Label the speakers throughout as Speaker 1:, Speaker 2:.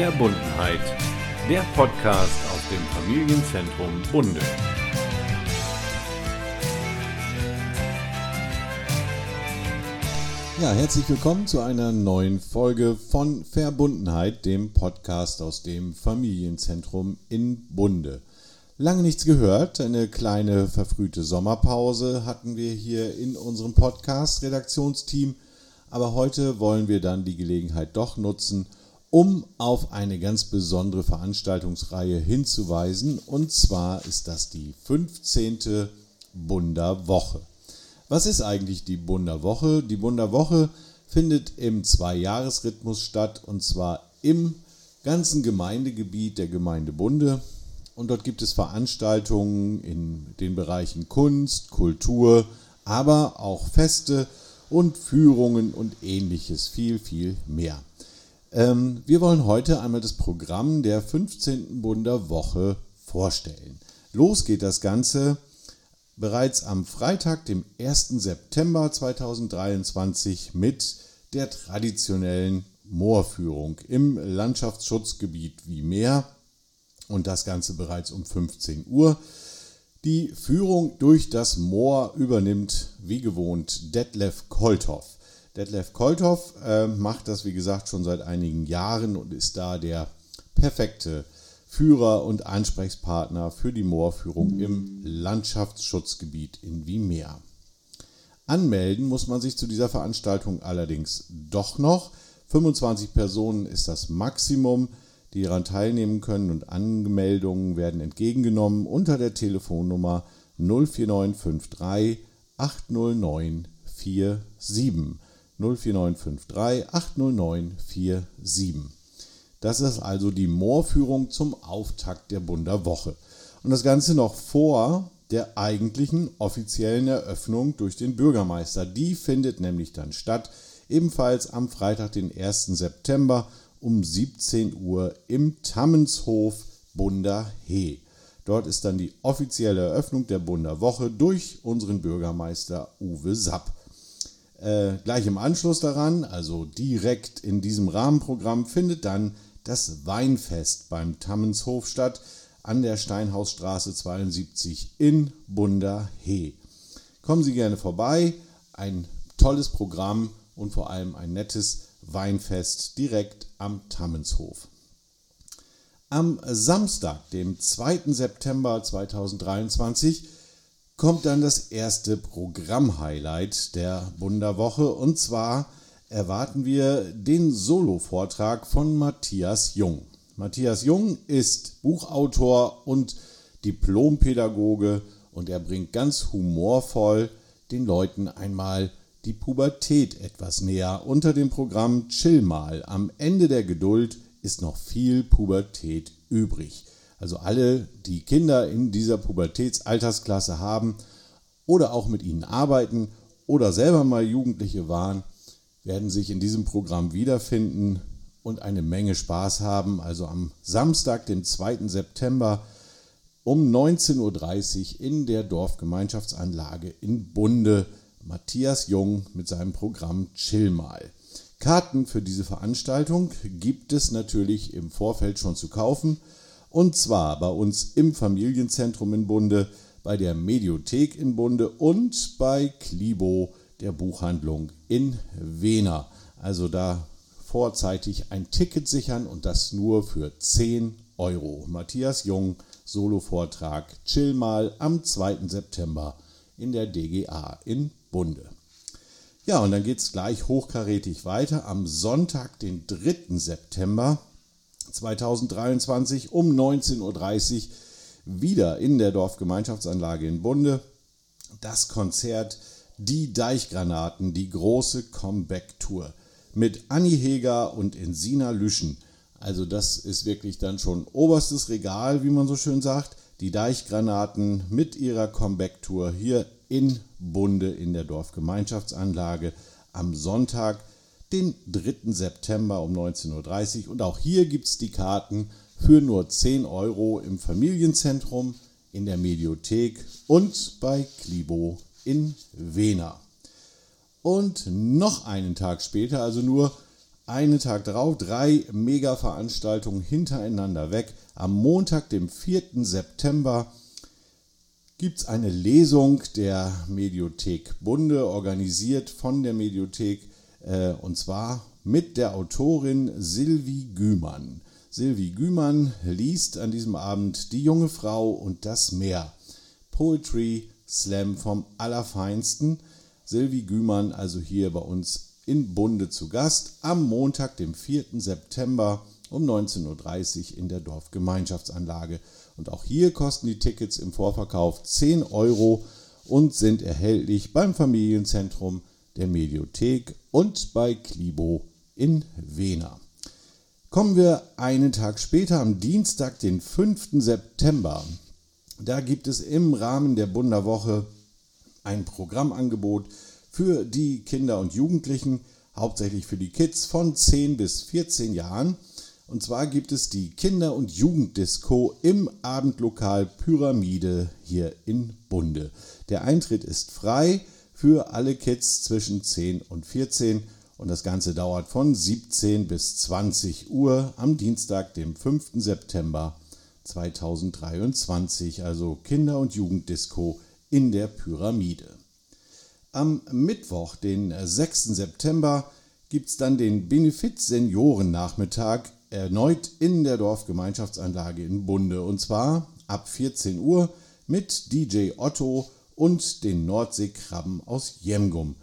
Speaker 1: Verbundenheit, der Podcast aus dem Familienzentrum Bunde.
Speaker 2: Ja, herzlich willkommen zu einer neuen Folge von Verbundenheit, dem Podcast aus dem Familienzentrum in Bunde. Lange nichts gehört, eine kleine verfrühte Sommerpause hatten wir hier in unserem Podcast-Redaktionsteam, aber heute wollen wir dann die Gelegenheit doch nutzen, um auf eine ganz besondere Veranstaltungsreihe hinzuweisen, und zwar ist das die 15. Bunderwoche. Was ist eigentlich die Bunderwoche? Die Bunderwoche findet im Zweijahresrhythmus statt und zwar im ganzen Gemeindegebiet der Gemeinde Bunde. Und dort gibt es Veranstaltungen in den Bereichen Kunst, Kultur, aber auch Feste und Führungen und ähnliches, viel, viel mehr. Ähm, wir wollen heute einmal das Programm der 15. Bunderwoche vorstellen. Los geht das Ganze bereits am Freitag, dem 1. September 2023 mit der traditionellen Moorführung im Landschaftsschutzgebiet wie Meer und das Ganze bereits um 15 Uhr. Die Führung durch das Moor übernimmt wie gewohnt Detlef Kolthoff. Detlef Kolthoff äh, macht das wie gesagt schon seit einigen Jahren und ist da der perfekte Führer und Ansprechpartner für die Moorführung im Landschaftsschutzgebiet in Wimer. Anmelden muss man sich zu dieser Veranstaltung allerdings doch noch. 25 Personen ist das Maximum, die daran teilnehmen können und Anmeldungen werden entgegengenommen unter der Telefonnummer 04953 809 47. 04953 809 47. Das ist also die Moorführung zum Auftakt der Bunderwoche. Und das Ganze noch vor der eigentlichen offiziellen Eröffnung durch den Bürgermeister. Die findet nämlich dann statt, ebenfalls am Freitag, den 1. September um 17 Uhr im Tammenshof Bunderhee. Dort ist dann die offizielle Eröffnung der Bunderwoche durch unseren Bürgermeister Uwe Sapp. Äh, gleich im Anschluss daran, also direkt in diesem Rahmenprogramm, findet dann das Weinfest beim Tammenshof statt an der Steinhausstraße 72 in Bunderhee. Kommen Sie gerne vorbei, ein tolles Programm und vor allem ein nettes Weinfest direkt am Tammenshof. Am Samstag, dem 2. September 2023, kommt dann das erste Programmhighlight der Bunderwoche und zwar erwarten wir den Solo-Vortrag von Matthias Jung. Matthias Jung ist Buchautor und Diplompädagoge und er bringt ganz humorvoll den Leuten einmal die Pubertät etwas näher unter dem Programm Chill mal. Am Ende der Geduld ist noch viel Pubertät übrig. Also alle, die Kinder in dieser Pubertätsaltersklasse haben oder auch mit ihnen arbeiten oder selber mal Jugendliche waren, werden sich in diesem Programm wiederfinden und eine Menge Spaß haben. Also am Samstag, dem 2. September um 19.30 Uhr in der Dorfgemeinschaftsanlage in Bunde. Matthias Jung mit seinem Programm Chill mal. Karten für diese Veranstaltung gibt es natürlich im Vorfeld schon zu kaufen. Und zwar bei uns im Familienzentrum in Bunde, bei der Mediothek in Bunde und bei Klibo der Buchhandlung in Wena. Also da vorzeitig ein Ticket sichern und das nur für 10 Euro. Matthias Jung, Solo-Vortrag, chill mal am 2. September in der DGA in Bunde. Ja, und dann geht es gleich hochkarätig weiter. Am Sonntag, den 3. September 2023 um 19.30 Uhr wieder in der Dorfgemeinschaftsanlage in Bunde. Das Konzert die Deichgranaten, die große Comeback-Tour mit Anni Heger und Insina Lüschen. Also das ist wirklich dann schon oberstes Regal, wie man so schön sagt. Die Deichgranaten mit ihrer Comeback-Tour hier in Bunde in der Dorfgemeinschaftsanlage am Sonntag, den 3. September um 19.30 Uhr. Und auch hier gibt es die Karten für nur 10 Euro im Familienzentrum, in der Mediothek und bei Klibo in Wena. Und noch einen Tag später, also nur einen Tag darauf drei Mega-Veranstaltungen hintereinander weg. Am Montag, dem 4. September, gibt es eine Lesung der Mediothek Bunde, organisiert von der Mediothek und zwar mit der Autorin Sylvie Gümann. Sylvie Gümann liest an diesem Abend Die junge Frau und das Meer. Poetry Slam vom Allerfeinsten. Sylvie Gümann also hier bei uns in Bunde zu Gast am Montag, dem 4. September um 19.30 Uhr in der Dorfgemeinschaftsanlage. Und auch hier kosten die Tickets im Vorverkauf 10 Euro und sind erhältlich beim Familienzentrum der Mediothek und bei Klibo in Wena. Kommen wir einen Tag später, am Dienstag, den 5. September. Da gibt es im Rahmen der Bunderwoche ein Programmangebot für die Kinder und Jugendlichen, hauptsächlich für die Kids von 10 bis 14 Jahren. Und zwar gibt es die Kinder- und Jugenddisco im Abendlokal Pyramide hier in Bunde. Der Eintritt ist frei für alle Kids zwischen 10 und 14 und das Ganze dauert von 17 bis 20 Uhr am Dienstag, dem 5. September 2023, also Kinder- und Jugenddisco in der Pyramide. Am Mittwoch, den 6. September, gibt es dann den Benefit-Seniorennachmittag erneut in der Dorfgemeinschaftsanlage in Bunde. Und zwar ab 14 Uhr mit DJ Otto und den Nordseekrabben aus Jemgum.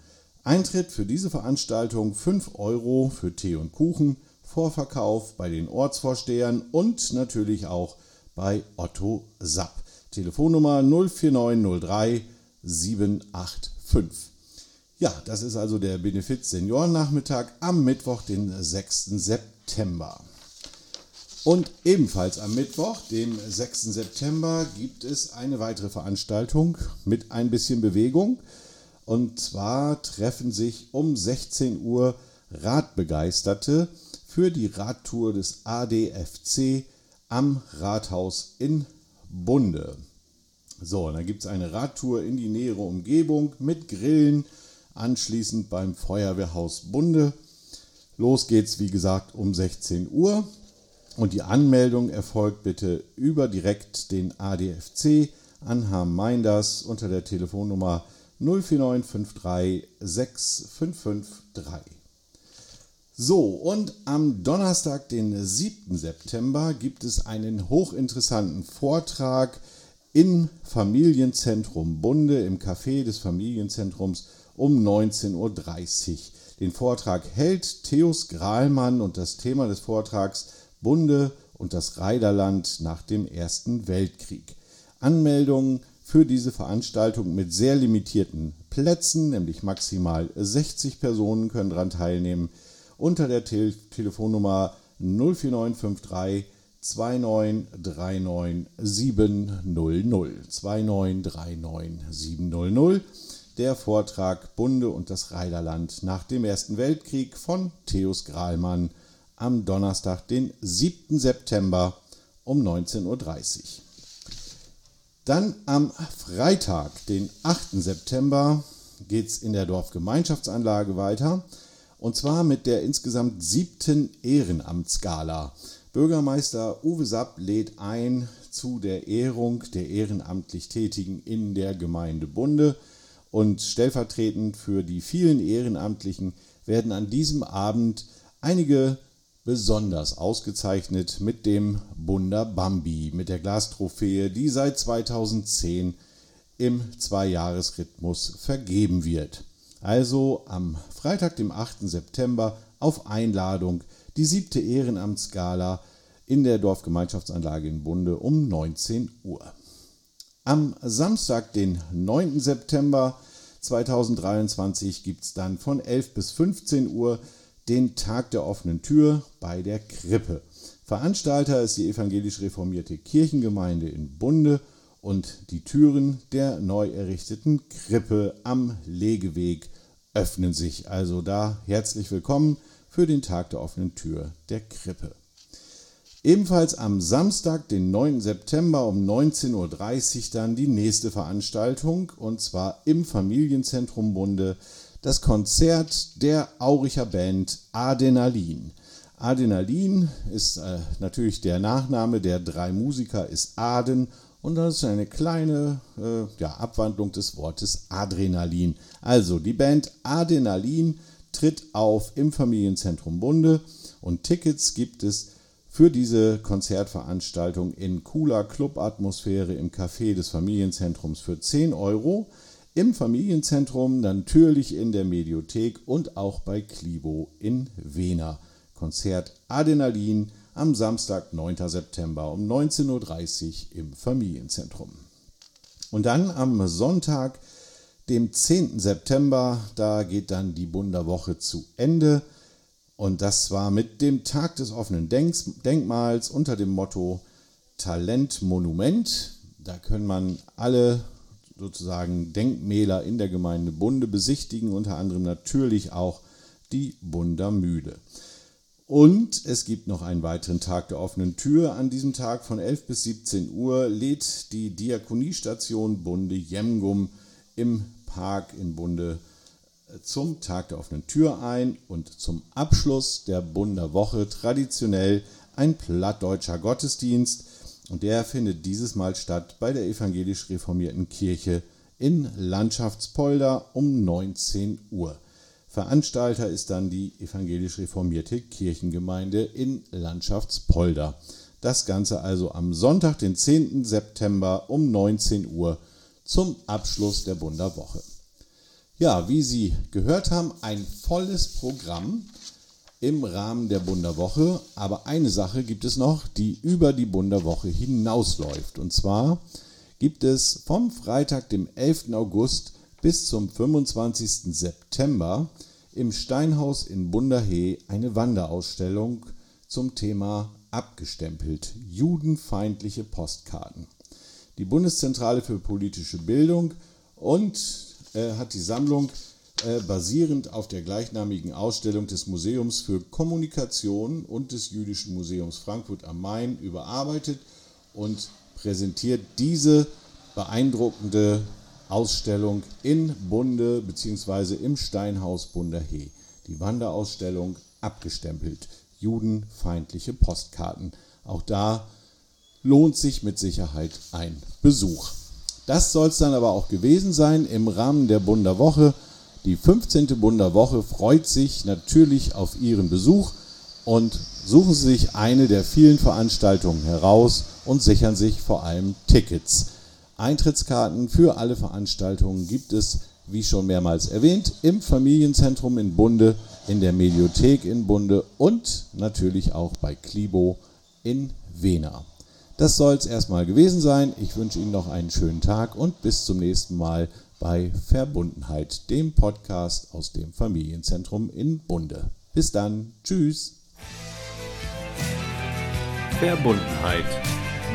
Speaker 2: Eintritt für diese Veranstaltung 5 Euro für Tee und Kuchen, Vorverkauf bei den Ortsvorstehern und natürlich auch bei Otto Sapp. Telefonnummer 04903 785 5. Ja, das ist also der Benefiz Seniorennachmittag am Mittwoch, den 6. September. Und ebenfalls am Mittwoch, dem 6. September, gibt es eine weitere Veranstaltung mit ein bisschen Bewegung. Und zwar treffen sich um 16 Uhr Radbegeisterte für die Radtour des ADFC am Rathaus in Bunde. So, dann gibt es eine Radtour in die nähere Umgebung mit Grillen, anschließend beim Feuerwehrhaus Bunde. Los geht's, wie gesagt, um 16 Uhr. Und die Anmeldung erfolgt bitte über direkt den ADFC an Herrn Meinders unter der Telefonnummer 04953 6553. So, und am Donnerstag, den 7. September, gibt es einen hochinteressanten Vortrag im Familienzentrum Bunde, im Café des Familienzentrums um 19.30 Uhr. Den Vortrag hält Theos Grahlmann und das Thema des Vortrags Bunde und das Reiderland nach dem Ersten Weltkrieg. Anmeldungen für diese Veranstaltung mit sehr limitierten Plätzen, nämlich maximal 60 Personen können daran teilnehmen, unter der Te Telefonnummer 04953 2939700. 2939700. Der Vortrag Bunde und das Reiderland nach dem Ersten Weltkrieg von Theos Grahlmann am Donnerstag, den 7. September um 19.30 Uhr. Dann am Freitag, den 8. September, geht es in der Dorfgemeinschaftsanlage weiter. Und zwar mit der insgesamt siebten Ehrenamtsgala. Bürgermeister Uwe Sapp lädt ein zu der Ehrung der ehrenamtlich Tätigen in der Gemeinde Bunde und stellvertretend für die vielen Ehrenamtlichen werden an diesem Abend einige besonders ausgezeichnet mit dem Bunder Bambi, mit der Glastrophäe, die seit 2010 im Zweijahresrhythmus vergeben wird. Also am Freitag, dem 8. September, auf Einladung die siebte Ehrenamtsgala in der Dorfgemeinschaftsanlage in Bunde um 19 Uhr. Am Samstag, den 9. September 2023, gibt es dann von 11 bis 15 Uhr den Tag der offenen Tür bei der Krippe. Veranstalter ist die evangelisch reformierte Kirchengemeinde in Bunde und die Türen der neu errichteten Krippe am Legeweg öffnen sich. Also da herzlich willkommen für den Tag der offenen Tür der Krippe. Ebenfalls am Samstag, den 9. September um 19.30 Uhr dann die nächste Veranstaltung und zwar im Familienzentrum Bunde. Das Konzert der Auricher Band Adrenalin. Adrenalin ist äh, natürlich der Nachname der drei Musiker, ist Aden und das ist eine kleine äh, ja, Abwandlung des Wortes Adrenalin. Also die Band Adrenalin tritt auf im Familienzentrum Bunde und Tickets gibt es für diese Konzertveranstaltung in cooler Clubatmosphäre im Café des Familienzentrums für 10 Euro. Im Familienzentrum natürlich in der Mediothek und auch bei Klibo in Wena. Konzert Adrenalin am Samstag, 9. September um 19.30 Uhr im Familienzentrum. Und dann am Sonntag, dem 10. September, da geht dann die Bunderwoche zu Ende. Und das war mit dem Tag des offenen Denkmals unter dem Motto Talent Monument. Da können man alle sozusagen Denkmäler in der Gemeinde Bunde besichtigen, unter anderem natürlich auch die Bunder Mühle. Und es gibt noch einen weiteren Tag der offenen Tür. An diesem Tag von 11 bis 17 Uhr lädt die Diakoniestation Bunde Jemgum im Park in Bunde äh, zum Tag der offenen Tür ein und zum Abschluss der Bunder Woche traditionell ein plattdeutscher Gottesdienst. Und der findet dieses Mal statt bei der evangelisch reformierten Kirche in Landschaftspolder um 19 Uhr. Veranstalter ist dann die evangelisch reformierte Kirchengemeinde in Landschaftspolder. Das Ganze also am Sonntag, den 10. September um 19 Uhr zum Abschluss der Bunderwoche. Ja, wie Sie gehört haben, ein volles Programm im Rahmen der Bunderwoche. Aber eine Sache gibt es noch, die über die Bunderwoche hinausläuft. Und zwar gibt es vom Freitag, dem 11. August bis zum 25. September im Steinhaus in Bunderhee eine Wanderausstellung zum Thema abgestempelt judenfeindliche Postkarten. Die Bundeszentrale für politische Bildung und äh, hat die Sammlung äh, basierend auf der gleichnamigen Ausstellung des Museums für Kommunikation und des Jüdischen Museums Frankfurt am Main überarbeitet und präsentiert diese beeindruckende Ausstellung in Bunde bzw. im Steinhaus Bunderhee. Die Wanderausstellung abgestempelt. Judenfeindliche Postkarten. Auch da lohnt sich mit Sicherheit ein Besuch. Das soll es dann aber auch gewesen sein im Rahmen der Bunderwoche. Die 15. Bunderwoche freut sich natürlich auf Ihren Besuch und suchen Sie sich eine der vielen Veranstaltungen heraus und sichern sich vor allem Tickets. Eintrittskarten für alle Veranstaltungen gibt es, wie schon mehrmals erwähnt, im Familienzentrum in Bunde, in der Mediothek in Bunde und natürlich auch bei Klibo in Wena. Das soll es erstmal gewesen sein. Ich wünsche Ihnen noch einen schönen Tag und bis zum nächsten Mal bei Verbundenheit, dem Podcast aus dem Familienzentrum in Bunde. Bis dann. Tschüss.
Speaker 1: Verbundenheit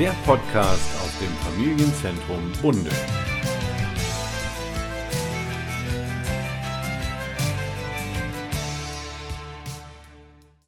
Speaker 1: der Podcast aus dem Familienzentrum Bunde.